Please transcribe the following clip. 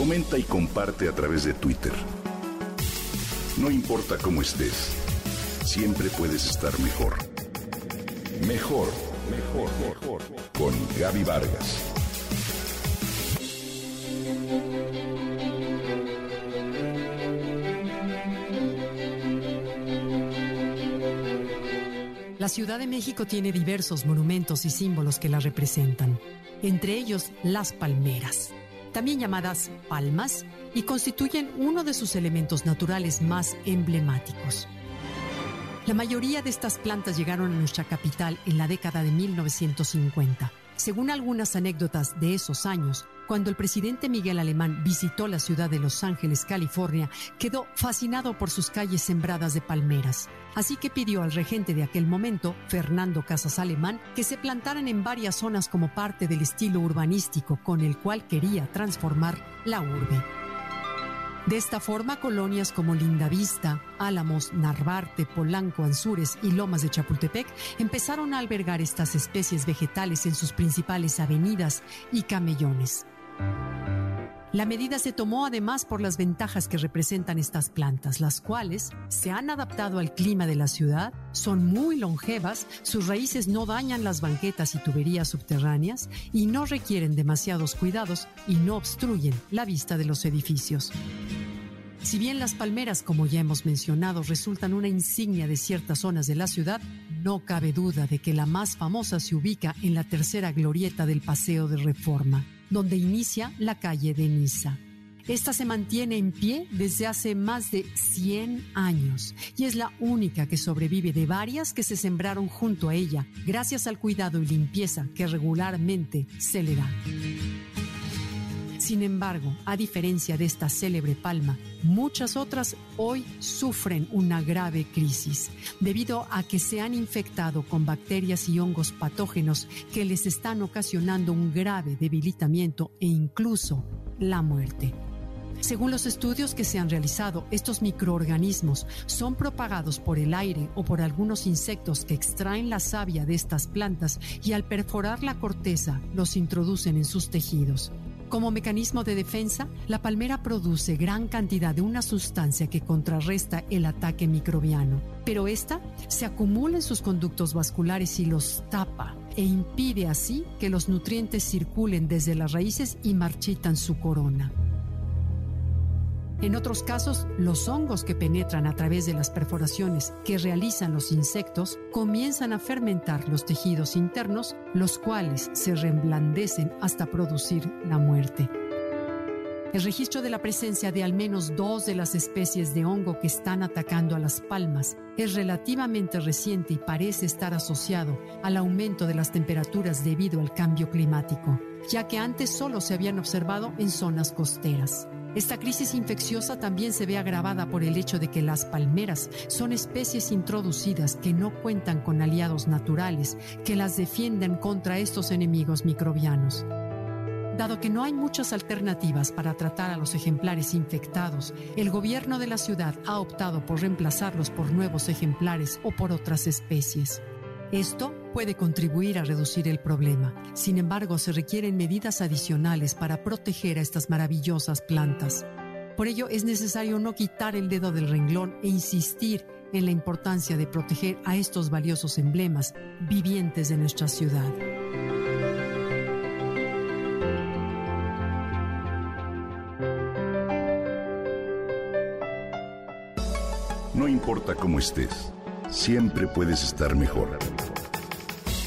Comenta y comparte a través de Twitter. No importa cómo estés, siempre puedes estar mejor. Mejor, mejor, mejor. Con Gaby Vargas. La Ciudad de México tiene diversos monumentos y símbolos que la representan, entre ellos las palmeras, también llamadas palmas, y constituyen uno de sus elementos naturales más emblemáticos. La mayoría de estas plantas llegaron a nuestra capital en la década de 1950. Según algunas anécdotas de esos años, cuando el presidente Miguel Alemán visitó la ciudad de Los Ángeles, California, quedó fascinado por sus calles sembradas de palmeras. Así que pidió al regente de aquel momento, Fernando Casas Alemán, que se plantaran en varias zonas como parte del estilo urbanístico con el cual quería transformar la urbe. De esta forma, colonias como Lindavista, Álamos, Narvarte, Polanco, Anzures y Lomas de Chapultepec empezaron a albergar estas especies vegetales en sus principales avenidas y camellones. La medida se tomó además por las ventajas que representan estas plantas, las cuales se han adaptado al clima de la ciudad, son muy longevas, sus raíces no dañan las banquetas y tuberías subterráneas y no requieren demasiados cuidados y no obstruyen la vista de los edificios. Si bien las palmeras, como ya hemos mencionado, resultan una insignia de ciertas zonas de la ciudad, no cabe duda de que la más famosa se ubica en la tercera glorieta del Paseo de Reforma donde inicia la calle de Niza. Esta se mantiene en pie desde hace más de 100 años y es la única que sobrevive de varias que se sembraron junto a ella gracias al cuidado y limpieza que regularmente se le da. Sin embargo, a diferencia de esta célebre palma, muchas otras hoy sufren una grave crisis debido a que se han infectado con bacterias y hongos patógenos que les están ocasionando un grave debilitamiento e incluso la muerte. Según los estudios que se han realizado, estos microorganismos son propagados por el aire o por algunos insectos que extraen la savia de estas plantas y al perforar la corteza los introducen en sus tejidos. Como mecanismo de defensa, la palmera produce gran cantidad de una sustancia que contrarresta el ataque microbiano, pero esta se acumula en sus conductos vasculares y los tapa e impide así que los nutrientes circulen desde las raíces y marchitan su corona. En otros casos, los hongos que penetran a través de las perforaciones que realizan los insectos comienzan a fermentar los tejidos internos, los cuales se reblandecen hasta producir la muerte. El registro de la presencia de al menos dos de las especies de hongo que están atacando a las palmas es relativamente reciente y parece estar asociado al aumento de las temperaturas debido al cambio climático, ya que antes solo se habían observado en zonas costeras. Esta crisis infecciosa también se ve agravada por el hecho de que las palmeras son especies introducidas que no cuentan con aliados naturales que las defiendan contra estos enemigos microbianos. Dado que no hay muchas alternativas para tratar a los ejemplares infectados, el gobierno de la ciudad ha optado por reemplazarlos por nuevos ejemplares o por otras especies. Esto puede contribuir a reducir el problema. Sin embargo, se requieren medidas adicionales para proteger a estas maravillosas plantas. Por ello, es necesario no quitar el dedo del renglón e insistir en la importancia de proteger a estos valiosos emblemas vivientes de nuestra ciudad. No importa cómo estés, siempre puedes estar mejor.